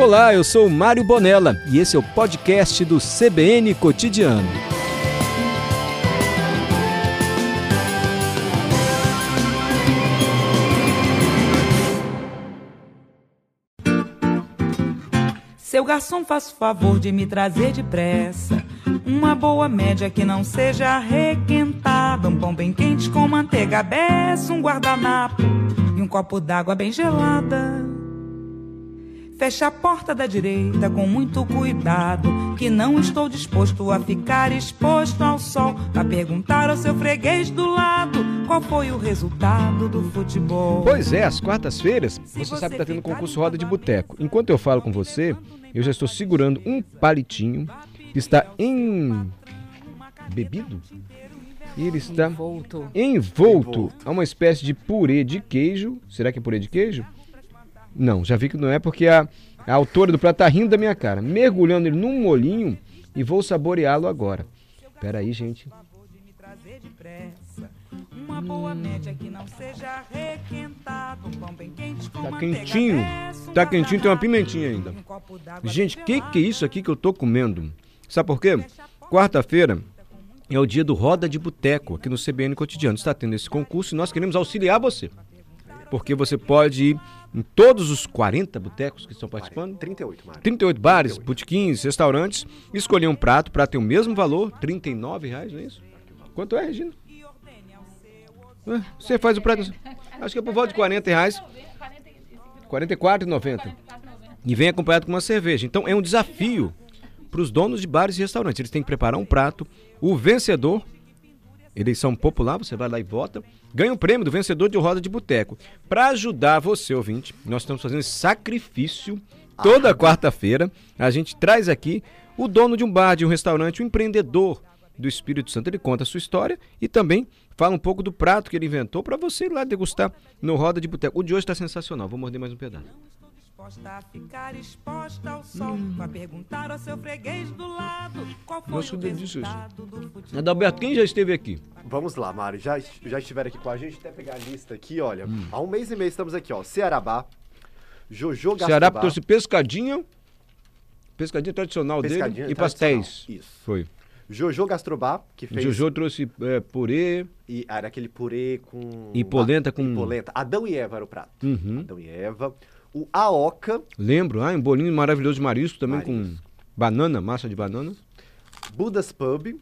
Olá, eu sou Mário Bonella e esse é o podcast do CBN Cotidiano. Seu garçom, faça o favor de me trazer depressa uma boa média que não seja requentada, um pão bem quente com manteiga beça, um guardanapo e um copo d'água bem gelada. Feche a porta da direita com muito cuidado, que não estou disposto a ficar exposto ao sol para perguntar ao seu freguês do lado qual foi o resultado do futebol. Pois é, às quartas-feiras, você, você sabe que está tendo concurso Roda de Boteco. Enquanto eu falo com você, eu já estou segurando um palitinho que está embebido. E ele está envolto. envolto a uma espécie de purê de queijo. Será que é purê de queijo? Não, já vi que não é porque a, a autora do prato está rindo da minha cara. Mergulhando ele num molinho e vou saboreá-lo agora. Espera aí, gente. Uma boa média que não seja requentado, pão bem quente com Tá quentinho. Tá quentinho, tem uma pimentinha ainda. Gente, que que é isso aqui que eu tô comendo? Sabe por quê? Quarta-feira é o dia do Roda de Boteco aqui no CBN Cotidiano. Está tendo esse concurso e nós queremos auxiliar você. Porque você pode ir em todos os 40 botecos que estão participando. 38, Mário. 38 bares, 38. botequins, restaurantes. Escolher um prato para ter o mesmo valor, 39 reais, não é isso? Quanto é, Regina? Você faz o prato. Acho que é por volta de 40 reais. 44,90. E vem acompanhado com uma cerveja. Então é um desafio para os donos de bares e restaurantes. Eles têm que preparar um prato. O vencedor, eleição popular, você vai lá e vota, ganha o prêmio do vencedor de roda de boteco. Para ajudar você, ouvinte, nós estamos fazendo esse sacrifício toda quarta-feira. A gente traz aqui o dono de um bar, de um restaurante, um empreendedor do Espírito Santo. Ele conta a sua história e também fala um pouco do prato que ele inventou para você ir lá degustar no Roda de Boteco. O de hoje está sensacional. Vou morder mais um pedaço. A ficar exposta ao sol, hum. perguntar ao seu freguês do lado qual foi Nossa, o resultado do Adalberto, quem já esteve aqui? Vamos lá, Mário, já, já estiveram aqui com a gente, até pegar a lista aqui, olha, hum. há um mês e meio estamos aqui, ó, Cearabá, Jojo Gastrobá. Ceará trouxe pescadinha, pescadinha tradicional pescadinha dele e pastéis. Isso. Foi. Jojo Gastrobá, que fez. Jojo trouxe é, purê. E era aquele purê com. E polenta com. E polenta. Adão e Eva era o prato. Uhum. Adão e Eva. O Aoca. Lembro, ah, um bolinho maravilhoso de marisco também marisco. com banana, massa de banana. Budas Pub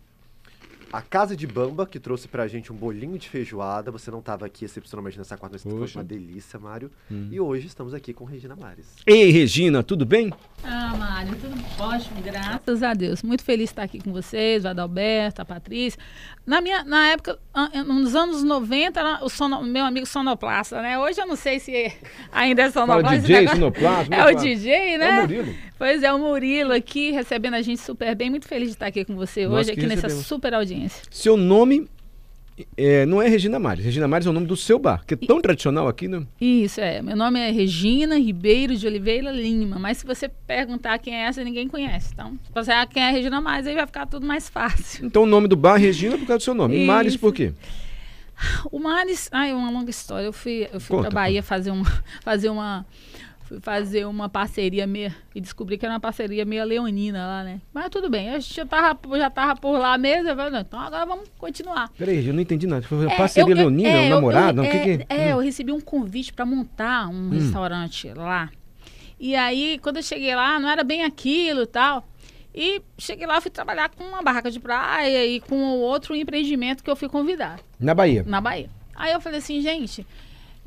a Casa de Bamba, que trouxe pra gente um bolinho de feijoada. Você não estava aqui excepcionalmente nessa quarta, mas foi uma delícia, Mário. Hum. E hoje estamos aqui com Regina Mares. Ei, Regina, tudo bem? Ah, Mário, tudo ótimo, graças a Deus. Muito feliz de estar aqui com vocês, o Adalberto, a Patrícia. Na, minha, na época, nos anos 90, era o sono, meu amigo sonoplasta, né? Hoje eu não sei se ainda é sonoplasta. Fala DJ, sonoplasta. É o DJ, né? É o Murilo. Pois é, o Murilo aqui, recebendo a gente super bem. Muito feliz de estar aqui com você Nós hoje, aqui recebemos. nessa super audiência. Seu nome é, não é Regina Mares. Regina Mares é o nome do seu bar, que é tão e, tradicional aqui, né? Isso, é. Meu nome é Regina Ribeiro de Oliveira Lima. Mas se você perguntar quem é essa, ninguém conhece. Então, se você ah, quem é Regina Mares, aí vai ficar tudo mais fácil. Então, o nome do bar é Regina por causa do seu nome. Isso. Mares por quê? O Mares, ai, é uma longa história. Eu fui, eu fui Conta, pra Bahia fazer uma, fazer uma fui fazer uma parceria meio. E descobri que era uma parceria meio leonina lá, né? Mas tudo bem, a gente já tava, já tava por lá mesmo. Falei, então agora vamos continuar. Peraí, eu não entendi nada. Foi é, parceria eu, leonina, é, um namorado? Eu, eu, é, que que... é, hum. eu recebi um convite para montar um hum. restaurante lá. E aí, quando eu cheguei lá, não era bem aquilo e tal. E cheguei lá, fui trabalhar com uma barraca de praia e com outro empreendimento que eu fui convidar. Na Bahia? Na Bahia. Aí eu falei assim, gente,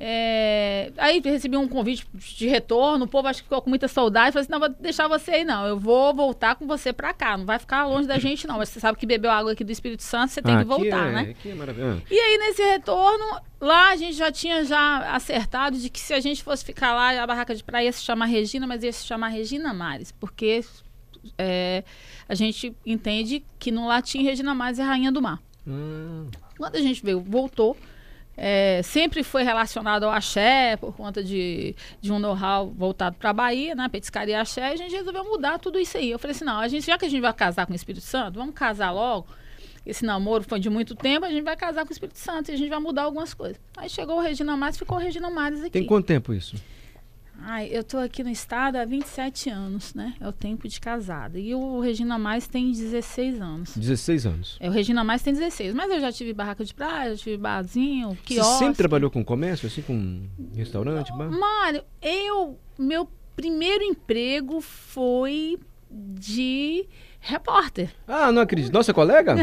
é... Aí recebi um convite de retorno, o povo acho que ficou com muita saudade. Falei assim: não, vou deixar você aí, não. Eu vou voltar com você pra cá. Não vai ficar longe da gente, não. Mas você sabe que bebeu água aqui do Espírito Santo, você tem ah, que voltar, é, né? É maravilhoso. E aí, nesse retorno, lá a gente já tinha já acertado de que se a gente fosse ficar lá, a barraca de praia ia se chamar Regina, mas ia se chamar Regina Mares, porque é, a gente entende que no latim Regina Mares é rainha do mar. Hum. Quando a gente veio, voltou é, sempre foi relacionado ao axé, por conta de, de um know-how voltado para a Bahia, né? Petiscaria axé, e a gente resolveu mudar tudo isso aí. Eu falei assim, não, a gente, já que a gente vai casar com o Espírito Santo, vamos casar logo. Esse namoro foi de muito tempo, a gente vai casar com o Espírito Santo e a gente vai mudar algumas coisas. Aí chegou o Regina Mares, ficou o Regina Mares aqui. Tem quanto tempo isso? Ai, eu tô aqui no estado há 27 anos, né? É o tempo de casada. E o Regina Mais tem 16 anos. 16 anos. É, o Regina Mais tem 16. Mas eu já tive barraca de praia, já tive barzinho, quiosque. Você sempre trabalhou com comércio, assim, com restaurante, bar? Mário, eu... Meu primeiro emprego foi de repórter. Ah, não acredito. Nossa colega?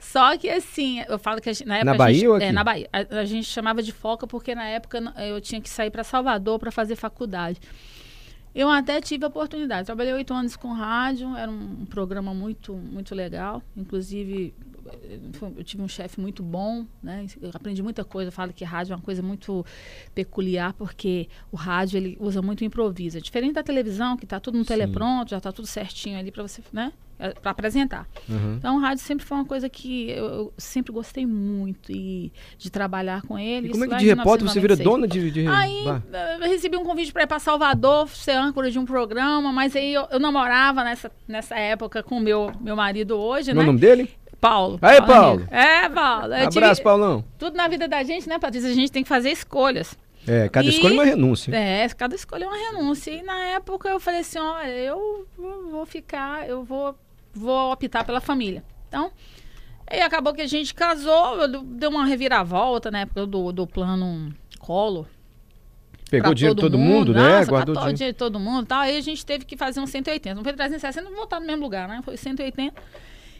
Só que assim, eu falo que gente, na época. Na Bahia gente, ou aqui? É, na Bahia. A, a, gente chamava de foca porque na época eu tinha que sair para Salvador para fazer faculdade. Eu até tive a oportunidade. Trabalhei oito anos com rádio, era um, programa muito, muito legal. Inclusive, eu tive um chefe muito bom, né? Eu aprendi muita coisa. Eu falo que rádio é uma coisa muito peculiar porque o rádio ele usa muito improviso. É diferente da televisão que está tudo no Sim. telepronto, já está tudo certinho ali para você, né? É, para apresentar. Uhum. Então, o rádio sempre foi uma coisa que eu, eu, sempre gostei muito e de trabalhar com ele. E como é que de repórter você vira dona de, de... Aí, eu recebi um convite para ir para Salvador, ser âncora de um programa, mas aí eu, eu namorava nessa, nessa época com o meu, meu marido hoje, Qual né? o nome dele? Paulo. Aí, Paulo. É, Paulo. Eu Abraço, tive... Paulão. Tudo na vida da gente, né, Patrícia? A gente tem que fazer escolhas. É, cada e, escolha é uma renúncia. É, cada escolha é uma renúncia. E na época eu falei assim, olha, eu vou ficar, eu vou, vou optar pela família. Então, e acabou que a gente casou, deu uma reviravolta na época do, do plano colo. Pegou o dinheiro de todo mundo, mundo né? Nossa, Guardou o dinheiro de todo mundo tal. Aí a gente teve que fazer um 180. Não foi 360, não voltar no mesmo lugar, né? Foi 180.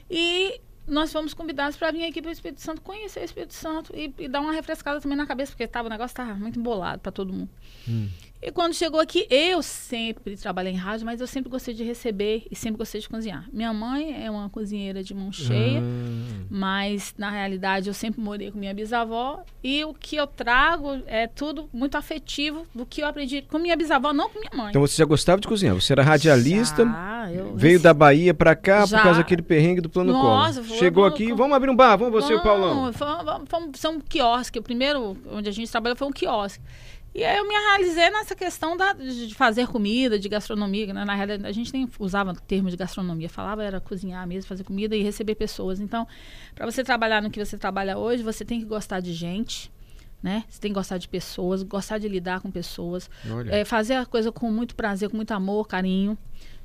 E nós fomos convidados para vir aqui para o Espírito Santo, conhecer o Espírito Santo e, e, dar uma refrescada também na cabeça, porque tava, o negócio estava muito embolado para todo mundo. Hum. E quando chegou aqui, eu sempre trabalhei em rádio, mas eu sempre gostei de receber e sempre gostei de cozinhar. Minha mãe é uma cozinheira de mão cheia, ah. mas na realidade eu sempre morei com minha bisavó e o que eu trago é tudo muito afetivo do que eu aprendi com minha bisavó, não com minha mãe. Então você já gostava de cozinhar? Você era radialista, já, eu, veio da Bahia para cá já. por causa daquele perrengue do plano Nossa, Collor. Chegou vamos, aqui, vamos abrir um bar, vamos você e o Paulão. Vamos, foi um quiosque, o primeiro onde a gente trabalhou foi um quiosque. E aí eu me realizei nessa questão da, de fazer comida, de gastronomia. Né? Na realidade, a gente nem usava termo de gastronomia, falava era cozinhar mesmo, fazer comida e receber pessoas. Então, para você trabalhar no que você trabalha hoje, você tem que gostar de gente, né? Você tem que gostar de pessoas, gostar de lidar com pessoas, é, fazer a coisa com muito prazer, com muito amor, carinho.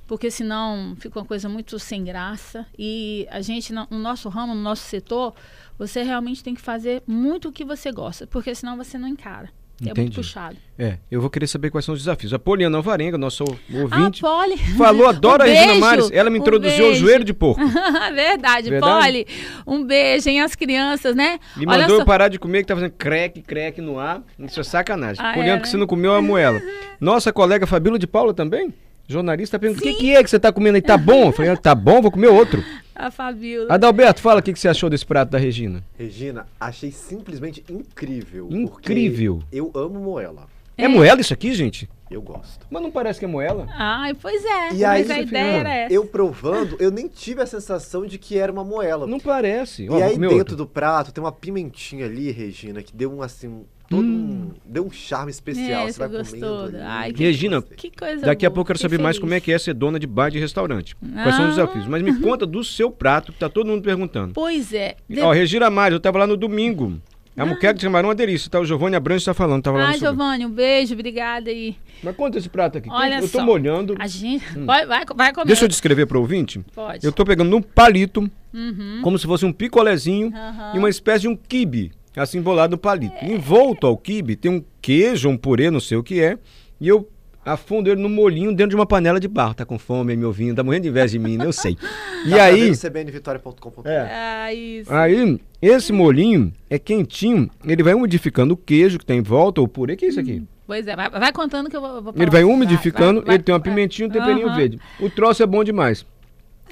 Porque senão fica uma coisa muito sem graça. E a gente, no nosso ramo, no nosso setor, você realmente tem que fazer muito o que você gosta, porque senão você não encara. É Entendi. muito puxado. É, eu vou querer saber quais são os desafios. A Poliana Alvarenga, nosso ouvinte, ah, Poli. falou, adora um a Regina Mares. Ela me um introduziu ao joelho de porco. Verdade, Verdade, Poli. Um beijo, hein, as crianças, né? E Olha mandou só... eu parar de comer, que tá fazendo creque, creque no ar. Isso é sacanagem. Ah, Poliana, é, que você não comeu a moela. Nossa colega Fabíola de Paula também? Jornalista pergunta: o que, que, é que você tá comendo aí? Tá bom? Eu falei: ah, tá bom, vou comer outro. A Fabiola. Adalberto, fala o que, que você achou desse prato da Regina. Regina, achei simplesmente incrível. Incrível. Eu amo moela. É. é moela isso aqui, gente? Eu gosto. Mas não parece que é moela? Ai, pois é. E mas aí, a ideia era essa. Eu provando, eu nem tive a sensação de que era uma moela. Não parece. E aí dentro outro. do prato tem uma pimentinha ali, Regina, que deu um assim, todo hum. um, deu um charme especial. É, você vai gostou. comendo Ai, que, Regina, que coisa daqui boa, a pouco eu quero saber feliz. mais como é que é ser dona de bar de restaurante. Ah. Quais são os desafios? Mas me conta do seu prato, que tá todo mundo perguntando. Pois é. De... Ó, Regina Mário, eu tava lá no domingo. A ah. muqueca de camarão é uma delícia, tá? O Giovanni Abrantes está falando, tava lá Ah, Giovanni, um beijo, obrigada aí. Mas conta esse prato aqui. Olha eu tô só, molhando. A gente... Hum. Vai, vai, vai comer. Deixa eu descrever para o ouvinte. Pode. Eu tô pegando um palito, uhum. como se fosse um picolézinho uhum. e uma espécie de um quibe, assim embolado no palito. É. Envolto ao quibe tem um queijo, um purê, não sei o que é, e eu afundo ele no molinho dentro de uma panela de barro. Tá com fome, me ouvindo, tá morrendo de inveja de mim, né? eu sei. E tá aí. cbnvitoria.com.br. É. Ah, isso. Aí, esse molinho é quentinho, ele vai umidificando o queijo que tem em volta, o purê, que é isso aqui? Hum, pois é, vai, vai, contando que eu vou. vou ele vai umidificando, vai, vai, ele tem uma pimentinha e um temperinho uhum. verde. O troço é bom demais.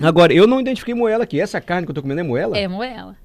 Agora, eu não identifiquei moela aqui. Essa carne que eu tô comendo é moela? É moela.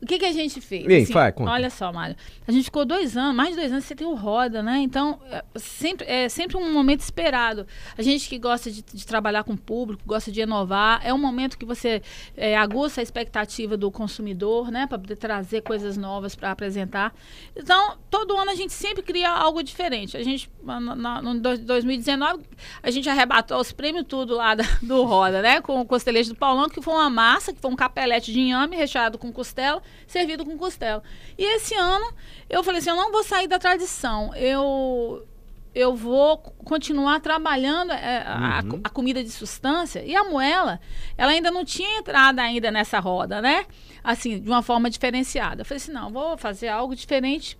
O que, que a gente fez? Bem, assim, vai, conta. Olha só, Mário. A gente ficou dois anos, mais de dois anos, você tem o Roda, né? Então, é sempre, é sempre um momento esperado. A gente que gosta de, de trabalhar com o público, gosta de inovar, é um momento que você é, aguça a expectativa do consumidor, né? Para poder trazer coisas novas para apresentar. Então, todo ano a gente sempre cria algo diferente. A gente, na, no 2019, a gente arrebatou os prêmios tudo lá da, do Roda, né? Com o costelete do Paulão, que foi uma massa, que foi um capelete de inhame recheado com costela servido com costela. E esse ano eu falei assim, eu não vou sair da tradição. Eu eu vou continuar trabalhando é, a, Uhum. a comida de substância. E a moela, ela ainda não tinha entrado ainda nessa roda, né? Assim, de uma forma diferenciada. Eu falei assim, não, vou fazer algo diferente.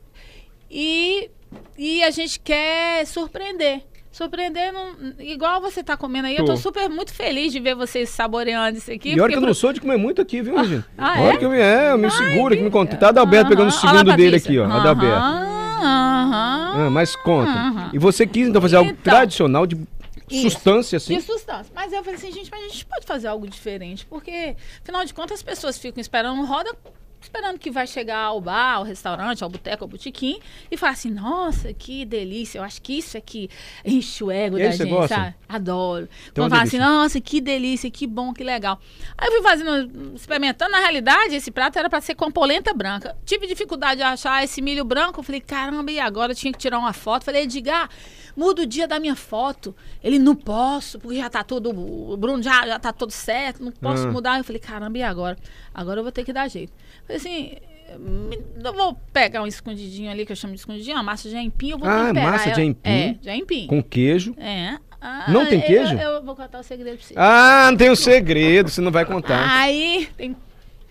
E, e a gente quer surpreender. Surpreender, não- igual você tá comendo aí. Eu Tô. tô super muito feliz de ver vocês saboreando isso aqui. E olha que eu pro- não sou de comer muito aqui, viu, Regina? ah, olha é? que eu me, é, eu me seguro, que me conta. Tá Adalberto pegando o Aham. Olha lá, segundo dele aqui, ó. Adalberto. Aham, aham. Ah, mas conta. E você quis então fazer algo Então. tradicional de Isso. sustância, assim? De substância. Mas eu falei assim, gente, mas a gente pode fazer algo diferente, porque, afinal de contas, as pessoas ficam esperando roda, esperando que vai chegar ao bar, ao restaurante, ao boteco, ao botequim, e falar assim, nossa, que delícia, eu acho que isso é que enche o ego E da você gente, gosta? sabe? Adoro. Então, uma fala assim, nossa, que delícia, que bom, que legal. Aí eu fui fazendo, experimentando, na realidade, esse prato era para ser com polenta branca. Tive dificuldade de achar esse milho branco, eu falei, caramba, e agora? Eu tinha que tirar uma foto. Falei, Edgar, muda o dia da minha foto. Ele, não posso, porque já tá tudo, o Bruno já, já tá todo certo, não posso Ah. mudar. Eu falei, caramba, e agora? Agora eu vou ter que dar jeito. Assim, eu vou pegar um escondidinho ali, que eu chamo de escondidinho, uma massa de aipim, eu vou Ah, temperar massa de ela. aipim? É, de aipim. Com queijo. É. Ah, Não tem eu- queijo? Eu, vou contar o segredo pra você. Ah, não tem um segredo, você não vai contar. Aí tem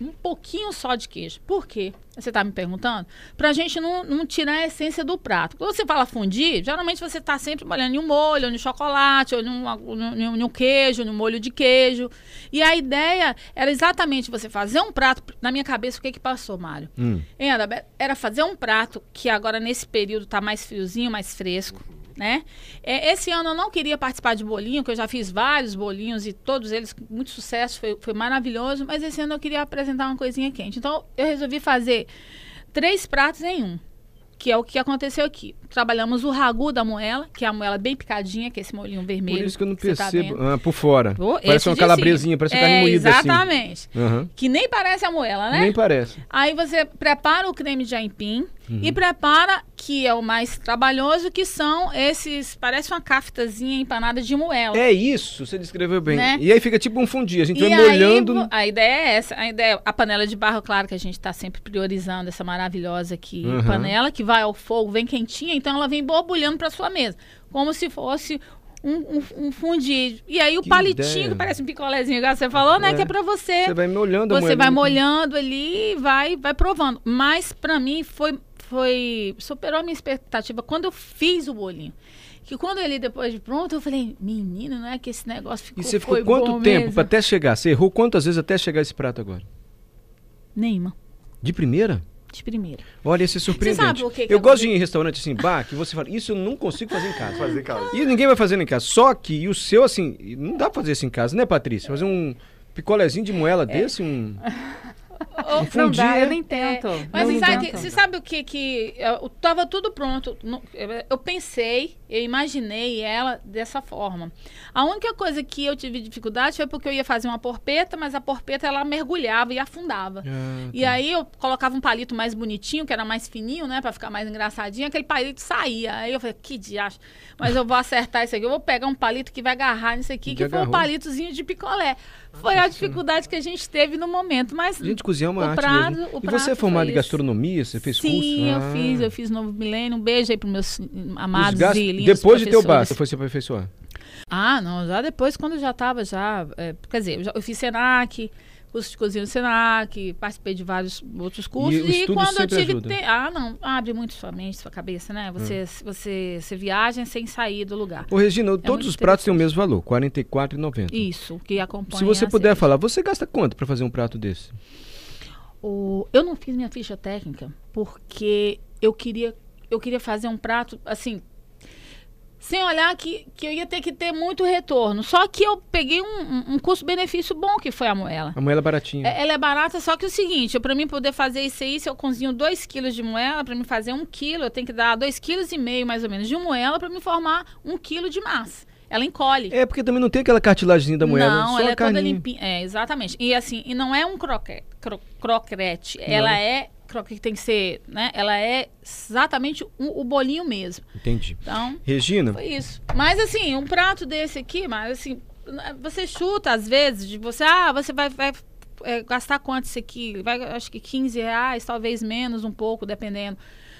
um pouquinho só de queijo. Por quê? Você tá me perguntando? Pra gente não, não tirar a essência do prato. Quando você fala fundir, geralmente você tá sempre molhando em um molho, ou em chocolate, ou em um, queijo, um molho de queijo. E a ideia era exatamente você fazer um prato. Na minha cabeça, o que que passou, Mário? Hum. Adalberto? Era fazer um prato que agora nesse período tá mais friozinho, mais fresco, né? É, esse ano eu não queria participar de bolinho, que eu já fiz vários bolinhos e todos eles com muito sucesso, foi, foi maravilhoso, mas esse ano eu queria apresentar uma coisinha quente. Então eu resolvi fazer três pratos em um. Que é o que aconteceu aqui. Trabalhamos o ragu da moela, que é a moela bem picadinha, que é esse molhinho vermelho. Por isso que eu não tá percebo. vendo. ah, por fora. Parece uma calabresinha, cima. parece uma é, carne moída assim. Exatamente. Aham. Que nem parece a moela, né? Nem parece. Aí você prepara o creme de aipim Uhum. e prepara, que é o mais trabalhoso, que são esses, parece uma caftazinha empanada de moela. É isso, você descreveu bem. Né? E aí fica tipo um fundi, a gente E vai aí, molhando. a ideia é essa, a ideia, a panela de barro, claro que a gente está sempre priorizando essa maravilhosa aqui Uhum. panela que vai ao fogo, vem quentinha, então ela vem borbulhando para sua mesa, como se fosse um, um, um fundi. E aí o Que palitinho, ideia. que parece um picolézinho, igual você falou, né, É. que é para você Você vai molhando você vai molhando ali e vai, vai provando. Mas pra mim foi, foi. superou a minha expectativa quando eu fiz o bolinho. Que quando ele depois de pronto, eu falei, menino, não é que esse negócio ficou E você ficou foi quanto tempo mesmo?" pra até chegar? Você errou quantas vezes até chegar esse prato agora? Nenhuma, De primeira? de primeira. Olha, esse é surpreendente. sabe o que que eu é gosto de ir em restaurante assim, bar, que você fala, isso eu não consigo fazer em casa. Fazer em casa. E ninguém vai fazer em casa. Só que e o seu, assim, não dá pra fazer isso em casa, né, Patrícia? Fazer um picolézinho de moela desse, um. Não dá, é- eu nem tento. Mas eu você sabe, que, você sabe o que que eu, tava tudo pronto. Eu pensei, eu imaginei ela dessa forma. A única coisa que eu tive dificuldade foi porque eu ia fazer uma porpeta, mas a porpeta ela mergulhava e afundava. Ah, E aí eu colocava um palito mais bonitinho, que era mais fininho, né? Pra ficar mais engraçadinho. Aquele palito saía. Aí eu falei, que diacho. Mas eu vou acertar isso aqui. Eu vou pegar um palito que vai agarrar nisso aqui, E que foi um palitozinho de picolé. Foi a dificuldade que a gente teve no momento. Mas Gente, cozinhar é uma o arte prato- mesmo. o E você é formado em gastronomia? Você fez curso? Sim, eu Ah. fiz. Eu fiz Novo Milênio. Um beijo aí pros meus Os amados gastos- e lindos Depois de ter o bar, você foi se aperfeiçoar. Ah, não, já depois, quando eu já estava já, é, quer dizer, eu, já, eu fiz Senac, curso de cozinha no Senac, participei de vários outros cursos. o estudo quando eu tive te- Ah, não, abre muito sua mente, sua cabeça, né? Você, Hum. você, você viaja sem sair do lugar. Ô, Regina, todos É muito os pratos têm o mesmo valor, R$ 44,90. Isso, que acompanha Se você a puder falar, você gasta quanto pra fazer um prato desse? O- eu não fiz minha ficha técnica porque eu queria, eu queria fazer um prato assim. Sem olhar que, que eu ia ter que ter muito retorno. Só que eu peguei um, um- um custo-benefício bom que foi a moela. A moela baratinha. É- Ela é barata, só que o seguinte, para mim poder fazer isso aí, se eu cozinho 2 quilos de moela, para mim fazer 1 quilo, eu tenho que dar 2,5 quilos e meio, mais ou menos, de moela para me formar 1 quilo de massa. Ela encolhe. É, porque também não tem aquela cartilagemzinha da moela, não, só ela é toda carninha. limpinha. É, exatamente. E assim, e não é um croquete, cro, crocrete. Não. Ela é croquete tem que ser, né? Ela é exatamente o, o bolinho mesmo. Entendi. Então, Regina, foi isso. Mas assim, um prato desse aqui, mas assim, você chuta às vezes de você, ah, você vai, vai é, gastar quanto isso aqui? Vai, acho que 15 reais, talvez menos um pouco, dependendo.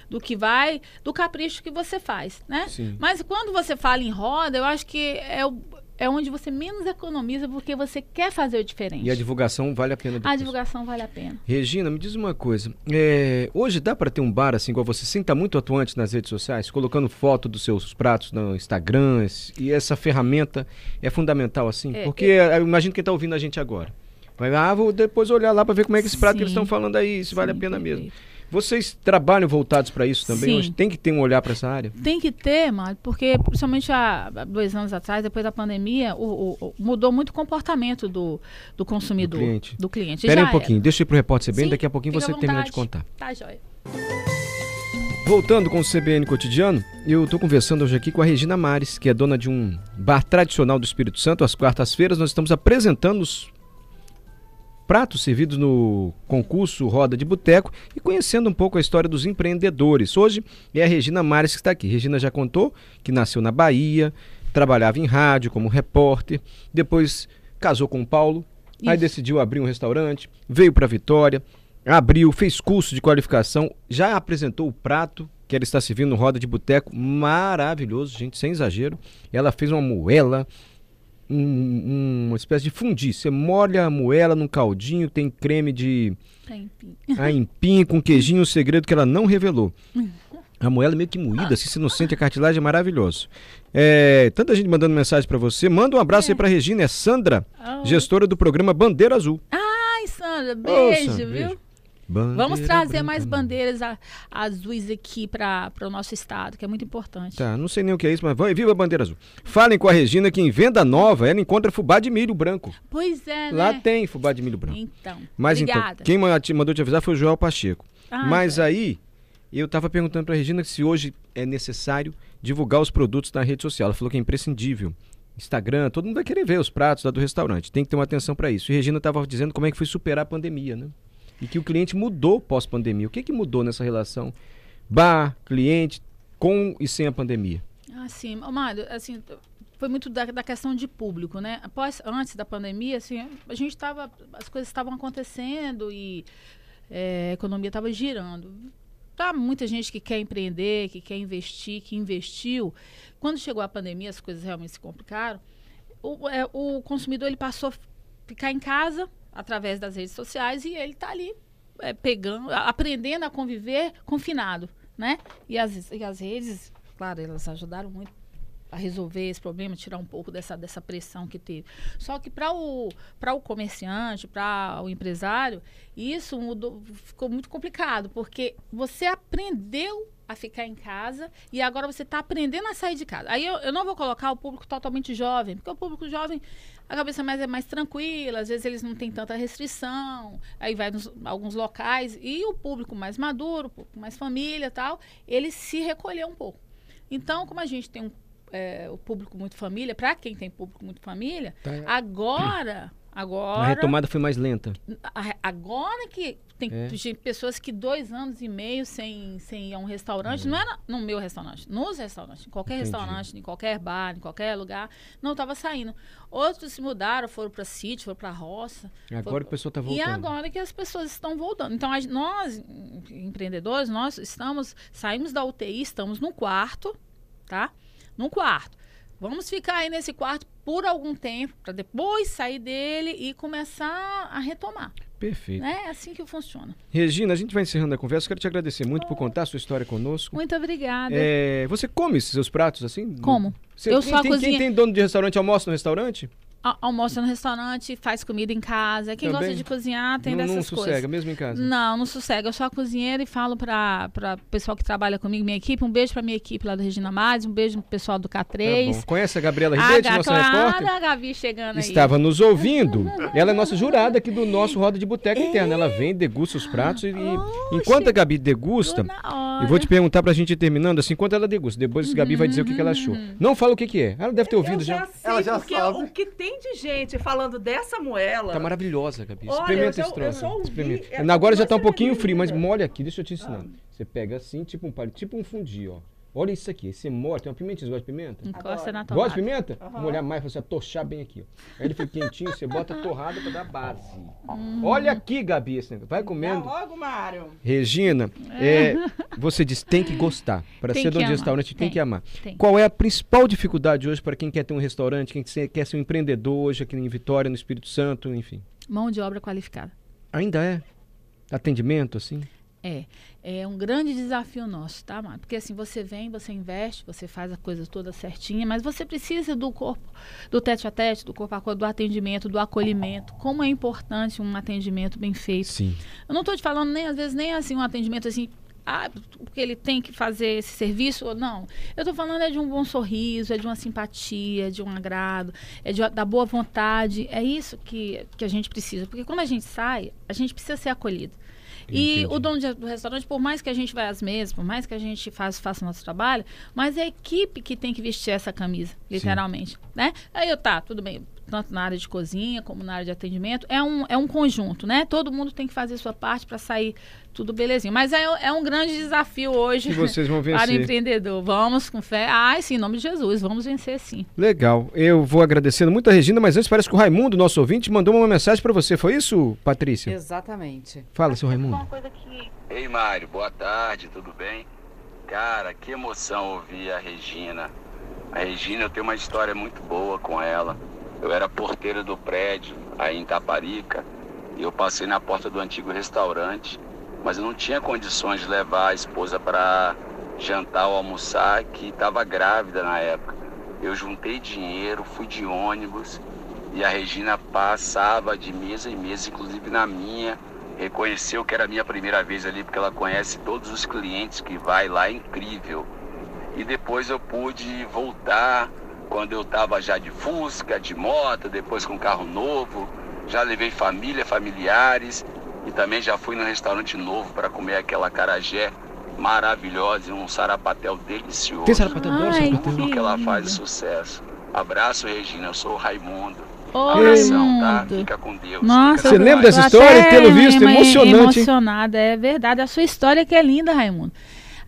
Do que vai, do capricho que você faz, né? Sim. Mas quando você fala em roda, eu acho que é, o- é onde você menos economiza porque você quer fazer o diferente. E a divulgação vale a pena A depois. divulgação vale a pena. Regina, me diz uma coisa. é, hoje dá para ter um bar assim igual você, sem estar muito atuante nas redes sociais, colocando foto dos seus pratos no Instagram, e essa ferramenta é fundamental assim? É, Porque eu imagino quem está ouvindo a gente agora. Vai, ah, vou depois olhar lá para ver como é que esse prato que eles Sim. estão falando aí, se vale a Sim, pena mesmo. Vocês trabalham voltados para isso também? Sim. Hoje tem que ter um olhar para essa área? Tem que ter, Mário, porque principalmente há dois anos atrás, depois da pandemia, o- o- o- mudou muito o comportamento do, do consumidor. Do cliente. Do cliente. Espera aí Já um pouquinho, deixa eu ir pro repórter CBN, Sim, daqui a pouquinho você termina de contar. Tá, joia. Voltando com o CBN Cotidiano, eu estou conversando hoje aqui com a Regina Mares, que é dona de um bar tradicional do Espírito Santo. Às quartas-feiras nós estamos apresentando os pratos servidos no concurso Roda de Boteco e conhecendo um pouco a história dos empreendedores. Hoje é a Regina Mares que está aqui. Regina já contou que nasceu na Bahia, trabalhava em rádio como repórter, depois casou com o Paulo, aí Isso. decidiu abrir um restaurante, veio para Vitória, abriu, fez curso de qualificação, já apresentou o prato que ela está servindo no Roda de Boteco, maravilhoso, gente, sem exagero. Ela fez uma moela, um- uma espécie de fundi. Você molha a moela num caldinho, tem creme de Tem, enfim. aipim com queijinho, um segredo que ela não revelou. A moela é meio que moída, assim, você não sente a cartilagem, é maravilhoso. É, tanta gente mandando mensagem para você. Manda um abraço aí para Regina, é Sandra, Oh. gestora do programa Bandeira Azul. Ai, Sandra, beijo, viu? beijo. Bandeira Vamos trazer mais bandeiras a- azuis aqui para o nosso estado, que é muito importante. Tá, não sei nem o que é isso, mas vai, viva a bandeira azul. Falem com a Regina que em venda nova ela encontra fubá de milho branco. Pois é, Lá né? tem fubá de milho branco. Então, Mas obrigada. então, quem mandou te avisar foi o Joel Pacheco. Ah, Mas tá. aí, eu tava perguntando pra Regina se hoje é necessário divulgar os produtos na rede social. Ela falou que é imprescindível. Instagram, todo mundo vai querer ver os pratos lá do restaurante. Tem que ter uma atenção pra isso. E Regina tava dizendo como é que foi superar a pandemia, né? E que o cliente mudou pós-pandemia. O que que mudou nessa relação bar, cliente, com e sem a pandemia? Ah, sim. Assim, foi muito da, da questão de público, né? Após, antes da pandemia, assim, a gente estava, as coisas estavam acontecendo e é, a economia estava girando. Tá muita gente que quer empreender, que quer investir, que investiu. Quando chegou a pandemia, as coisas realmente se complicaram. O, é, o consumidor ele passou a ficar em casa através das redes sociais e ele está ali é, pegando, aprendendo a conviver confinado, né? E as, e as redes, claro, elas ajudaram muito a resolver esse problema, tirar um pouco dessa, dessa pressão que teve. Só que para o, o comerciante, para o empresário, isso mudou, ficou muito complicado, porque você aprendeu a ficar em casa e agora você está aprendendo a sair de casa. Aí eu, eu não vou colocar o público totalmente jovem, porque o público jovem, a cabeça mais é mais tranquila, às vezes eles não têm tanta restrição, aí vai nos alguns locais, e o público mais maduro, o público mais família tal, ele se recolheu um pouco. Então, como a gente tem um, é, o público muito família, para quem tem público muito família, Tá. agora, agora, A retomada foi mais lenta. agora que tem É. pessoas que dois anos e meio sem, sem ir a um restaurante, não era no meu restaurante, nos restaurantes, em qualquer Entendi. restaurante, em qualquer bar, em qualquer lugar, não estava saindo. Outros se mudaram, foram para sítio, foram para roça. Agora foram- que a pessoa tá E voltando. agora que as pessoas estão voltando. Então, a nós, em- empreendedores, nós estamos, saímos da UTI, estamos num quarto, tá? Num quarto. Vamos ficar aí nesse quarto por algum tempo, para depois sair dele e começar a retomar. Perfeito. Né? É assim que funciona. Regina, a gente vai encerrando a conversa. Quero te agradecer muito por contar a sua história conosco. Muito obrigada. É, você come seus pratos assim? Como? Você, Eu quem, a tem, quem cozinha- tem dono de restaurante almoça no restaurante? Al- Almoça no restaurante, faz comida em casa. Quem Também? gosta de cozinhar tem não, não dessas sossega, coisas. mesmo em casa. Não, não sossega. Eu sou a cozinheira e falo para o pessoal que trabalha comigo, minha equipe. Um beijo para minha equipe lá da Regina Mares, um beijo pro pessoal do Tá K3. bom. Conhece a Gabriela a Ribeiro, nossa claro, repórter? a Gabi chegando aí. Estava nos ouvindo. Ela é nossa jurada aqui do nosso Roda de Boteca Interna. Ela vem, degusta os pratos e, e enquanto a Gabi degusta, eu vou te perguntar pra gente ir terminando assim, enquanto ela degusta. Depois a Gabi vai dizer o que, que ela achou. Uhum. Não fala o que, que é. Ela deve ter ouvido eu já, já. sei, Ela já sabe. o que tem de gente falando dessa moela. Tá maravilhosa, Gabi. Olha, Experimenta esse troço. Experimenta. é Agora já tá um pouquinho frio, mas molha aqui, deixa eu te ensinar. Você pega assim, tipo um palito, tipo um fundi, ó. Olha isso aqui, esse mole, tem uma pimentinha, você gosta de pimenta? Encosta na Gosta tomada. de pimenta? Molhar mais, você torchar bem aqui. Ó. Aí ele fica quentinho, você bota a torrada pra dar base. Hum. Olha aqui, Gabi, esse negócio. Vai Dá comendo. logo, Mário. Regina, é, você diz tem que gostar. Para Tem ser dono de restaurante, tem, Tem. que amar. Tem. Qual é a principal dificuldade hoje para quem quer ter um restaurante, quem quer ser um empreendedor hoje aqui em Vitória, no Espírito Santo, enfim? Mão de obra qualificada. Ainda é? Atendimento, assim? É, é um grande desafio nosso, tá, Mário? Porque assim, você vem, você investe, você faz a coisa toda certinha, mas você precisa do corpo, do tete a tete, do corpo a corpo, do atendimento, do acolhimento. Como é importante um atendimento bem feito. Sim. Eu não estou te falando nem, às vezes, nem assim, um atendimento assim, ah, porque ele tem que fazer esse serviço ou não. Eu estou falando é de um bom sorriso, é de uma simpatia, de um agrado, é de, da boa vontade. É isso que, que a gente precisa. Porque quando a gente sai, a gente precisa ser acolhido. E Entendi. o dono do restaurante, por mais que a gente vá às mesas, por mais que a gente faça o nosso trabalho, mas é a equipe que tem que vestir essa camisa, literalmente. Né? Aí eu tá, tudo bem, tanto na área de cozinha como na área de atendimento, é um, é um conjunto, né? Todo mundo tem que fazer sua parte para sair tudo belezinho. Mas é, é um grande desafio hoje Que vocês vão para o vencer. empreendedor. Vamos com fé. Ai, sim, em nome de Jesus, vamos vencer sim. Legal. Eu vou agradecendo muito a Regina, mas antes parece que o Raimundo, nosso ouvinte, mandou uma mensagem para você. Foi isso, Patrícia? Exatamente. Fala, seu Raimundo. Ei, Mário, boa tarde, tudo bem? Cara, que emoção ouvir a Regina. A Regina, eu tenho uma história muito boa com ela. Eu era porteiro do prédio, aí em Taparica, e eu passei na porta do antigo restaurante, mas eu não tinha condições de levar a esposa para jantar ou almoçar, que estava grávida na época. Eu juntei dinheiro, fui de ônibus, e a Regina passava de mesa em mesa, inclusive na minha, reconheceu que era a minha primeira vez ali, porque ela conhece todos os clientes que vai lá, é incrível. E depois eu pude voltar quando eu estava já de Fusca, de moto, depois com carro novo. Já levei família, familiares e também já fui no restaurante novo para comer aquela carajé maravilhosa e um sarapatel delicioso. Tem sarapatel? Adoro sarapatel. Que ela faz é sucesso. Abraço, Regina. Eu sou o Raimundo. Ô, Abração, tá? Fica com Deus. Nossa, Fica Você lembra dessa história? Pelo visto, emo- emocionante, hein? Emocionada, é verdade. A sua história que é linda, Raimundo.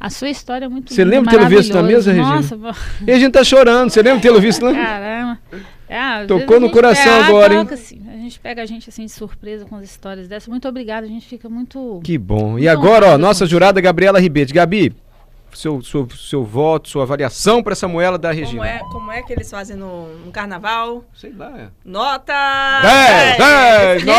A sua história é muito Você lembra de tê-lo visto na mesa, Regina? Nossa, E a gente tá chorando. Você lembra de tê-lo visto, né? caramba. É, às Tocou no coração pega- agora, hein? assim. A gente pega a gente assim de surpresa com as histórias dessas. Muito obrigada, a gente fica muito. Que bom. E agora, ó, nossa jurada Gabriela Ribeiro. Gabi, seu, seu, seu voto, sua avaliação para essa moela da Como Regina. é, como é que eles fazem no, no carnaval? Sei lá, é. Nota! 10, 10, nota.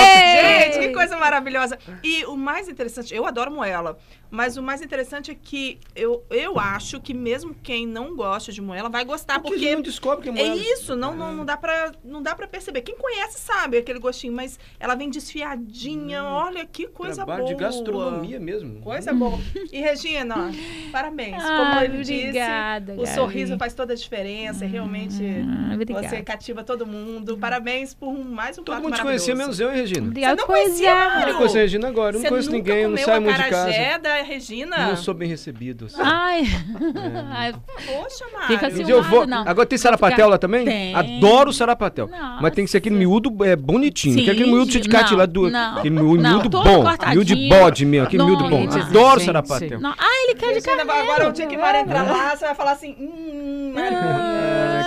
Que coisa maravilhosa. E o mais interessante, eu adoro moela, mas o mais interessante é que eu, eu acho que mesmo quem não gosta de moela vai gostar, Porque a porque gente não descobre que é é moela. isso, não, não, não, dá pra, não dá pra perceber. Quem conhece sabe aquele gostinho, mas ela vem desfiadinha. Olha que coisa Hum. Boa. de gastronomia mesmo. Coisa boa. E Regina, ó, parabéns. Como Ai, ele obrigada, disse, o Gabi. sorriso faz toda a diferença. Realmente, Ah, você cativa todo mundo. Parabéns por mais um Todo mundo te conhecia, menos eu, hein, Regina? Obrigada, Você não Mário? Eu conheço a Regina agora. Eu não conheço ninguém, eu não saio muito de casa. da Regina? Não sou bem recebido. assim. Ai. Ai, Poxa, Mário. Fica assim, eu vou. não. Agora tem sarapatel lá também? Tem. Adoro o sarapatel. Nossa. Mas tem que ser aquele miúdo é, bonitinho. Sim, que é aquele miúdo cheio de não, do. não, aquele miúdo, não, bom. cortadinho. Miúdo de bode mesmo. Aquele miúdo bom. Adoro gente. sarapatel. não. Ah, ele quer de carneiro. agora o dia que vai entrar lá, você vai falar assim... Hum, Mário. Ah, Gente.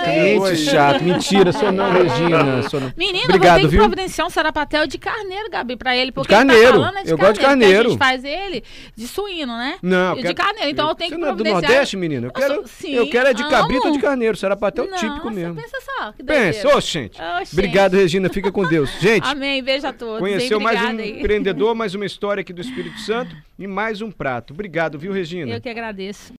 Cliente chato. Mentira, sou não, Regina. Sou não. Menina, eu Obrigado, vou ter que viu? providenciar um sarapatel de carneiro, Gabi, pra ele. Porque carneiro. ele tá falando é de Eu gosto de carneiro. A gente faz ele de suíno, né? Não, eu de quero- carneiro. Então eu tenho Você que não é do providenciar... Nordeste, menina? Eu Eu quero, sou- sim, eu quero é de cabrito ou de carneiro. Sarapatel Nossa, típico mesmo. pensa só, que Pensa, ô, gente. Ô, gente. Obrigado, Regina. Fica com Deus. Gente, Amém, beijo a todos. conheceu mais um aí. empreendedor, mais uma história aqui do Espírito Santo e mais um prato. Obrigado, viu, Regina? Eu que agradeço.